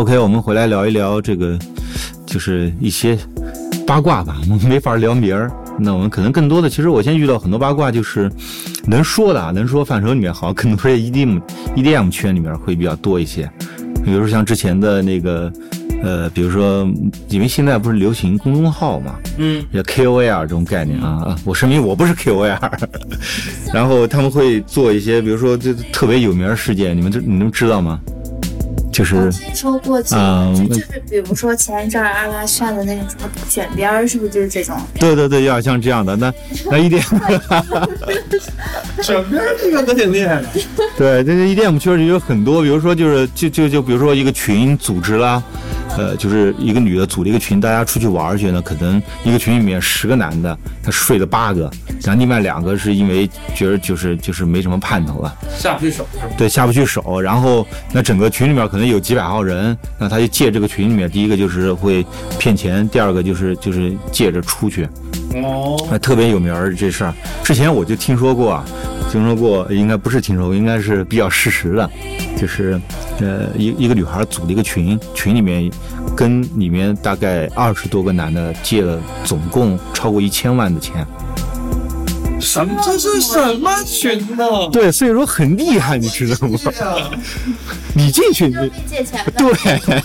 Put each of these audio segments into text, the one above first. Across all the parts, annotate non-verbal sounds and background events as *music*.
OK，我们回来聊一聊这个，就是一些八卦吧。我们没法聊名儿，那我们可能更多的，其实我现在遇到很多八卦，就是能说的，啊，能说范畴里面，好 *laughs* 像可能说 EDM EDM 圈里面会比较多一些。比如说像之前的那个，呃，比如说，因为现在不是流行公众号嘛，嗯，叫 KOL 这种概念啊。我声明我不是 KOL，*laughs* 然后他们会做一些，比如说这特别有名事件，你们这你们知道吗？就是听说过就就是比如说前一阵阿拉善的那种什么卷边儿，是不是就是这种？对对对，有点像这样的。那 *laughs* 那一点，*laughs* *laughs* 卷边儿这个可挺厉害的。对，这个 EDM 确实有很多，比如说就是就就就比如说一个群组织啦，呃，就是一个女的组了一个群，大家出去玩去呢，可能一个群里面十个男的，他睡了八个，然后另外两个是因为觉得就是就是没什么盼头了，下不去手。对，下不去手。然后那整个群里面可能有几百号人，那他就借这个群里面，第一个就是会骗钱，第二个就是就是借着出去。哦，那特别有名儿这事儿，之前我就听说过啊，听说过，应该不是听说过，应该是比较事实的，就是呃一一个女孩组了一个群，群里面跟里面大概二十多个男的借了总共超过一千万的钱。什么？这是什么群呢？对，所以说很厉害，你知道吗？你进去，借钱对。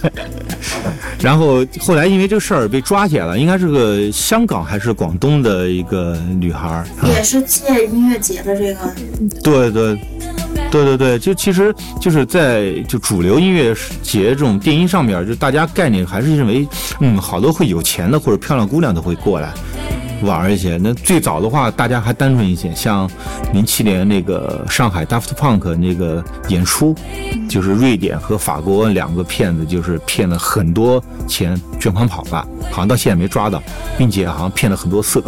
然后后来因为这个事儿被抓起来了，应该是个香港还是广东的一个女孩，也是借音乐节的这个。对对。对对对，就其实就是在就主流音乐节这种电音上面，就大家概念还是认为，嗯，好多会有钱的或者漂亮姑娘都会过来。玩一些，那最早的话，大家还单纯一些，像零七年那个上海 Daft Punk 那个演出，就是瑞典和法国两个骗子，就是骗了很多钱，卷款跑了，好像到现在没抓到，并且好像骗了很多色，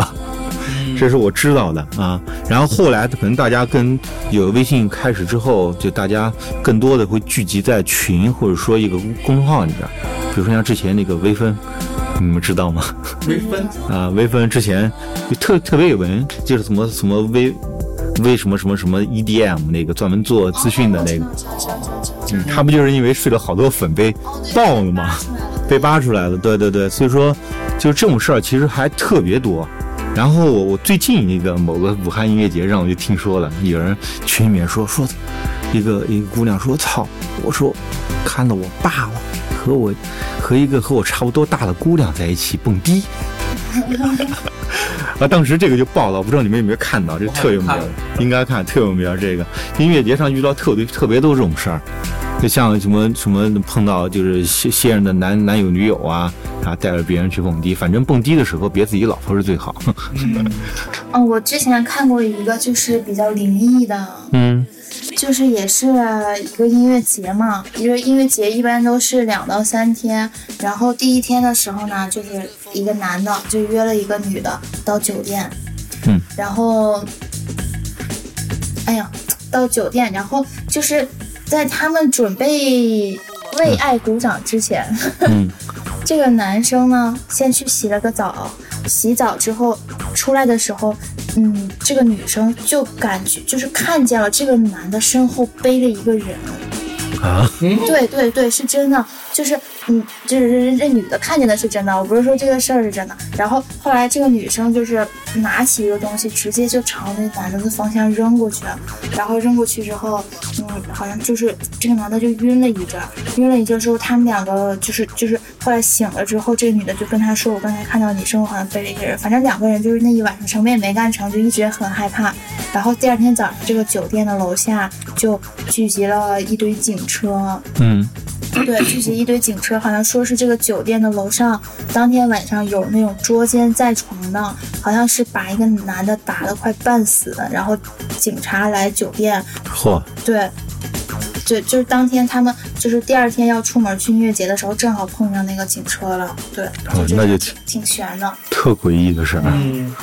这是我知道的啊。然后后来可能大家跟有微信开始之后，就大家更多的会聚集在群或者说一个公众号里边，比如说像之前那个微分。你们知道吗？微分啊，微分之前就特特别有名，就是什么什么微微什么什么什么 EDM 那个专门做资讯的那个，嗯，他不就是因为睡了好多粉被爆了吗？被扒出来了，对对对，所以说就这种事儿其实还特别多。然后我我最近一个某个武汉音乐节上我就听说了，有人群里面说说一个一个姑娘说操，我说看到我爸了和我。和一个和我差不多大的姑娘在一起蹦迪，*laughs* 啊！当时这个就爆了，不知道你们有没有看到？这特有名，应该看特有名。这个音乐节上遇到特别特别多这种事儿，就像什么什么碰到就是现现任的男男友女友啊，啊带着别人去蹦迪，反正蹦迪的时候别自己老婆是最好。*laughs* 嗯，我之前看过一个就是比较灵异的，嗯。就是也是一个音乐节嘛，因为音乐节一般都是两到三天，然后第一天的时候呢，就是一个男的就约了一个女的到酒店，嗯，然后，哎呀，到酒店，然后就是在他们准备为爱鼓掌之前，嗯，*laughs* 这个男生呢先去洗了个澡，洗澡之后出来的时候。嗯，这个女生就感觉就是看见了这个男的身后背着一个人啊，对对对，是真的，就是。嗯，就是这这女的看见的是真的，我不是说这个事儿是真的。然后后来这个女生就是拿起一个东西，直接就朝那男的的方向扔过去了。然后扔过去之后，嗯，好像就是这个男的就晕了一阵，晕了一阵之后，他们两个就是就是后来醒了之后，这个女的就跟他说：“我刚才看到你身后好像背了一个人。”反正两个人就是那一晚上什么也没干成，就一直很害怕。然后第二天早上，这个酒店的楼下就聚集了一堆警车，嗯。对，聚集一堆警车，好像说是这个酒店的楼上，当天晚上有那种捉奸在床的，好像是把一个男的打得快半死，然后警察来酒店，嚯，对，对，就是当天他们就是第二天要出门去音乐节的时候，正好碰上那个警车了，对，哦，那就挺挺悬的，特诡异的事儿，嗯，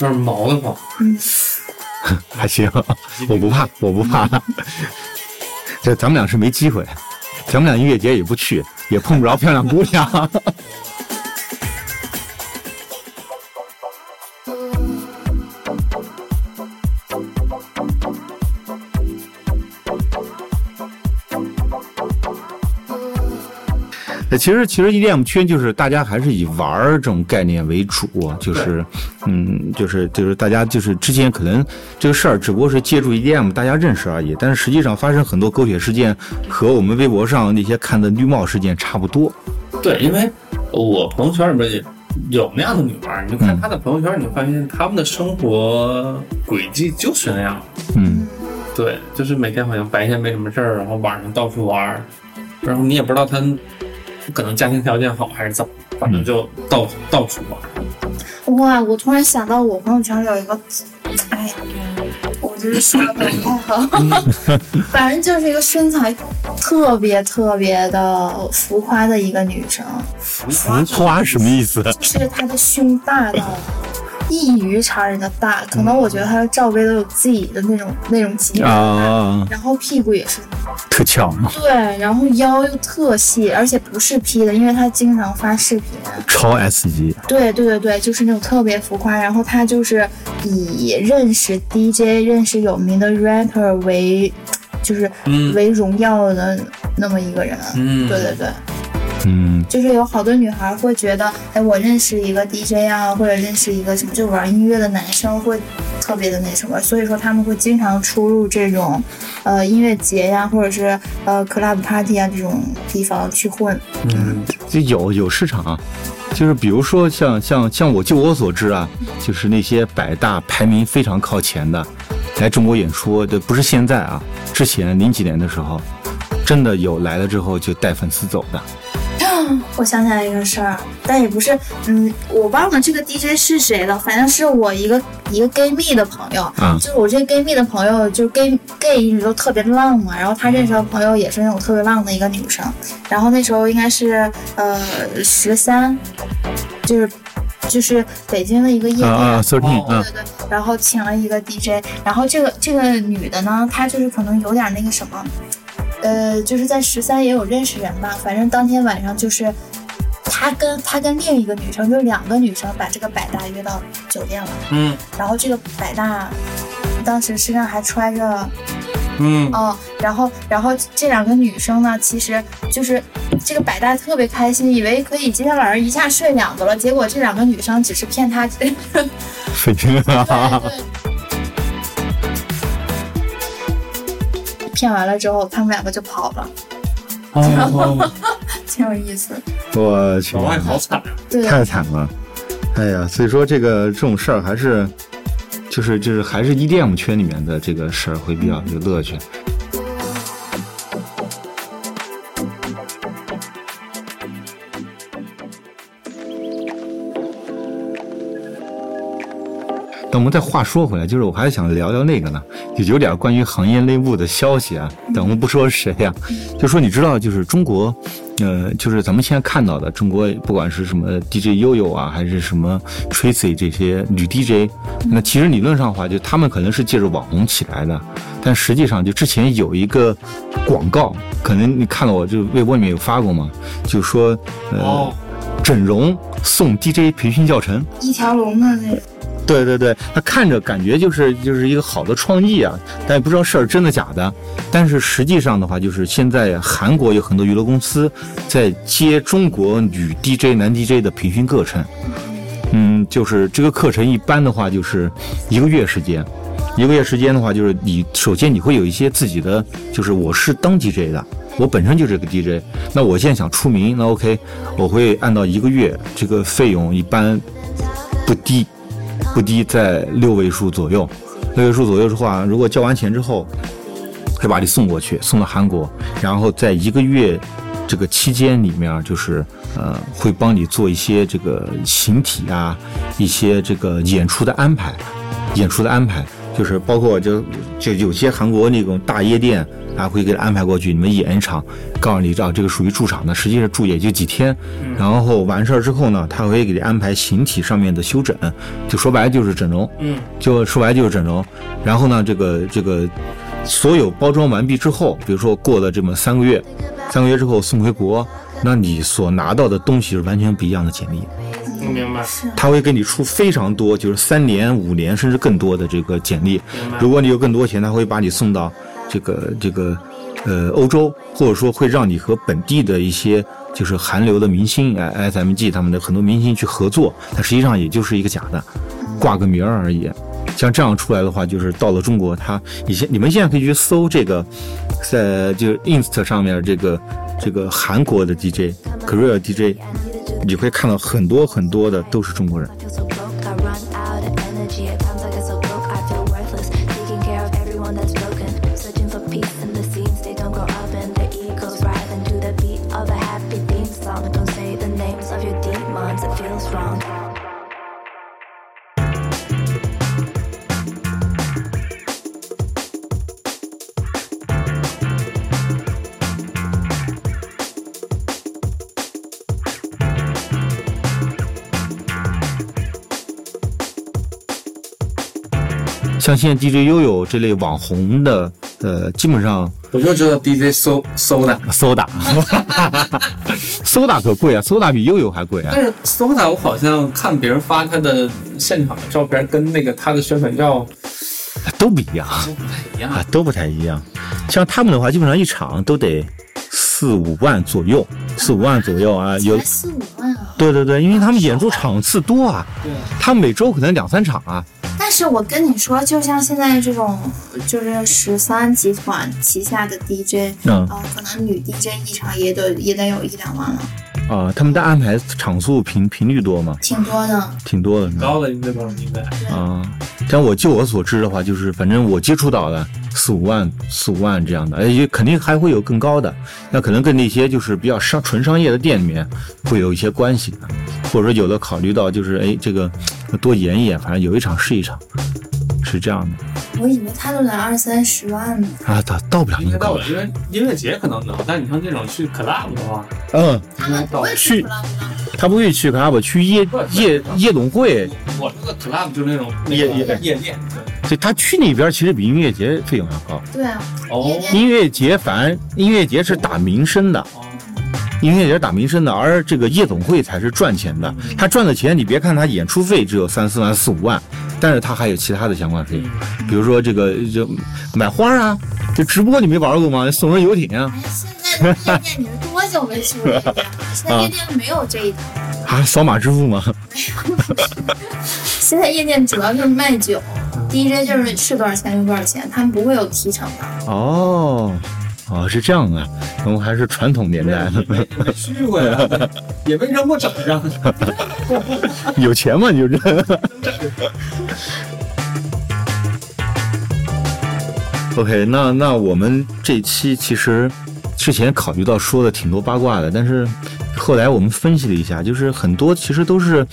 有点毛的慌，嗯，*laughs* 还行，我不怕，我不怕，咱们俩是没机会。咱们俩音乐节也不去，也碰不着漂亮姑娘。其实其实 EDM 圈就是大家还是以玩儿这种概念为主，就是嗯，就是就是大家就是之前可能这个事儿只不过是借助 EDM 大家认识而已，但是实际上发生很多狗血事件和我们微博上那些看的绿帽事件差不多。对，因为我朋友圈里面也有那样的女孩儿，你就看嗯她的朋友圈，你会发现她们的生活轨迹就是那样。嗯，对，就是每天好像白天没什么事儿，然后晚上到处玩儿，然后你也不知道她可能家庭条件好还是怎么，反正就到到处玩。哇，我突然想到我朋友圈有一个，哎呀，我就是说的不太好，*laughs* 反正就是一个身材特别特别的浮夸的一个女生，浮夸什么意思？就是她的胸大到异于常人的大，可能我觉得他的罩杯都有自己的那种那种级别，啊，然后屁股也是特翘，对，然后腰又特细，而且不是 P 的，因为他经常发视频。超 S 级。对对对对，就是那种特别浮夸。然后他就是以认识 DJ、认识有名的 rapper 为，就是嗯为荣耀的那么一个人。嗯对对对，嗯，就是有好多女孩会觉得，哎，我认识一个 DJ 啊，或者认识一个什么就玩音乐的男生会特别的那什么，所以说他们会经常出入这种呃音乐节呀，或者是呃 club party 啊这种地方去混。嗯就有有市场啊，就是比如说像像像我就我所知啊，就是那些百大排名非常靠前的，来中国演出的不是现在啊，之前零几年的时候，真的有来了之后就带粉丝走的。*clears throat* 我想起来一个事儿，但也不是，嗯，我忘了这个 DJ 是谁了，反正是我一个一个 gay 蜜的朋友，嗯就是我这 gay 蜜的朋友，就是 gay gay 一直都特别浪嘛，然后他认识的朋友也是那种特别浪的一个女生，然后那时候应该是呃十三，就是就是北京的一个夜店。对对对，然后请了一个 DJ，然后这个这个女的呢，她就是可能有点那个什么，呃，就是在十三也有认识人吧，反正当天晚上就是他跟他跟另一个女生，就两个女生把这个百大约到酒店了，嗯然后这个百大当时身上还揣着嗯哦，然后然后这两个女生呢，其实就是这个百大特别开心，以为可以今天晚上一下睡两个了，结果这两个女生只是骗他。*laughs* *laughs* 水平啊，骗完了之后，他们两个就跑了，哦，*laughs* 挺有意思。我去老，外好惨啊！对，太惨了。哎呀，所以说这个这种事儿还是，就是就是还是 EDM 圈里面的这个事儿会比较有乐趣。那我们再话说回来，就是我还想聊聊那个呢，就有点关于行业内部的消息啊。但我们不说是谁呀、就说你知道，就是中国，呃，就是咱们现在看到的中国，不管是什么 DJ 悠悠啊，还是什么 Tracy 这些女 DJ，那其实理论上的话，就他们可能是借着网红起来的，但实际上就之前有一个广告，可能你看到我就微博里面有发过嘛，就说呃、哦整容送 DJ 培训教程。一条龙的那种。对对对，他看着感觉就是就是一个好的创意啊，但也不知道事儿真的假的。但是实际上的话，就是现在韩国有很多娱乐公司在接中国女 DJ、男 DJ 的培训课程。嗯，就是这个课程一般的话就是一个月时间，一个月时间的话就是你首先你会有一些自己的，就是我是当 DJ 的。我本身就是个 DJ，那我现在想出名，那 OK，我会按照一个月这个费用一般不低，不低在六位数左右。六位数左右的话，如果交完钱之后，会把你送过去，送到韩国，然后在一个月这个期间里面，就是呃，会帮你做一些这个形体啊，一些这个演出的安排，演出的安排。就是包括就就有些韩国那种大夜店啊，会给他安排过去，你们演一场，告诉你啊，这个属于驻场的，实际上住也就几天，然后完事儿之后呢，他会给你安排形体上面的修整，就说白了就是整容，嗯，就说白了就是整容。然后呢，这个这个所有包装完毕之后，比如说过了这么三个月，三个月之后送回国，那你所拿到的东西是完全不一样的简历。我明白。他会给你出非常多，就是三年、五年甚至更多的这个简历。如果你有更多钱，他会把你送到这个这个呃欧洲，或者说会让你和本地的一些就是韩流的明星，哎 SMG 他们的很多明星去合作，它实际上也就是一个假的，挂个名儿而已。像这样出来的话，就是到了中国，他以前你们现在可以去搜这个，在就是 Inst 上面这个这个韩国的 DJ Korea DJ，你会看到很多很多的都是中国人。像现在 DJ 悠悠这类网红的，呃，基本上我就知道 DJ 搜搜的，搜打，*laughs* 搜打可贵啊，搜打比悠悠还贵啊但。是搜的我好像看别人发他的现场的照片，跟那个他的宣传照都不一样都不太一样啊，。都不太一样。像他们的话，基本上一场都得四五万左右，四五万左右啊。有，四五万啊！对对对，因为他们演出场次多啊，对，他们每周可能两三场啊。但是我跟你说，就像现在这种，就是十三集团旗下的 DJ，嗯呃，可能女 DJ 一场也得也得有一两万了，啊，他们的安排场数频频率多吗？挺多的。挺多的。高了应该吧，应该。啊，但我就我所知的话，就是反正我接触到的四五万、四五万这样的，而且肯定还会有更高的。那可能跟那些就是比较商纯商业的店里面会有一些关系，或者说有的考虑到就是哎这个多演一演，反正有一场是一场，是这样的。我以为他都得二三十万呢。啊，到到不了那么高应该到了，。因为音乐节可能能，但你像这种去 club 的话，嗯，他们不会去他不会去 club，去夜夜夜总会，我说的 club 就是那种夜夜。夜店。所以他去那边其实比音乐节费用要高。对啊，哦。音乐节反而音乐节是打名声的，哦，音乐也是打名声的，而这个夜总会才是赚钱的。他赚的钱，你别看他演出费只有三四万、四五万，但是他还有其他的相关费用，比如说这个就买花啊，这直播你没玩过吗？送人游艇啊，哎，现在的夜店你是多久没去过夜店了？现在夜店没有这一套，啊，扫码支付吗？*laughs* 现在夜店主要就是卖酒，DJ 就是是多少钱就多少钱，他们不会有提成的。哦，哦，是这样啊，我们还是传统年代的，没没去过呀，也没扔过整上。*laughs* 有钱嘛你就扔。OK，那那我们这期其实之前考虑到说的挺多八卦的，但是后来我们分析了一下，就是很多其实都是，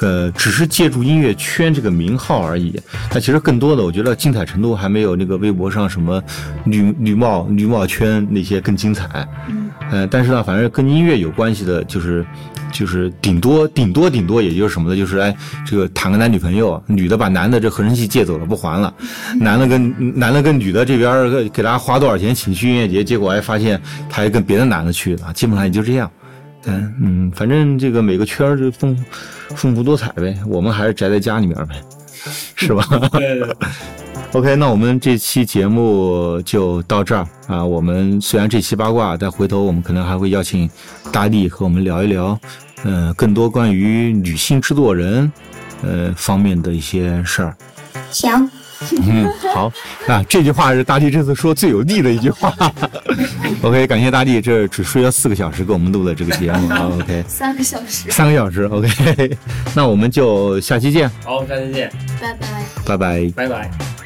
呃，只是借助音乐圈这个名号而已。但其实更多的，我觉得精彩程度还没有那个微博上什么女女帽女帽圈那些更精彩。嗯，呃，但是呢，反正跟音乐有关系的，就是就是顶多顶多顶多，也就是什么的，就是哎，这个谈个男女朋友，女的把男的这合成器借走了不还了，男的跟男的跟女的这边给给大家花多少钱请去音乐节，结果哎发现他还跟别的男的去了，基本上也就这样。嗯嗯，反正这个每个圈儿就丰丰富多彩呗，我们还是宅在家里面呗，*laughs* 是吧？对对 OK，那我们这期节目就到这儿啊。我们虽然这期八卦，但回头我们可能还会邀请大力和我们聊一聊，呃，更多关于女性制作人，呃方面的一些事儿。行，嗯，好那，这句话是大地这次说最有力的一句话。*laughs* OK，感谢大地，这只睡了四个小时给我们录的这个节目啊。OK，三个小时，三个小时。OK，*laughs* 那我们就下期见，好，下期见，拜拜。拜拜。拜拜。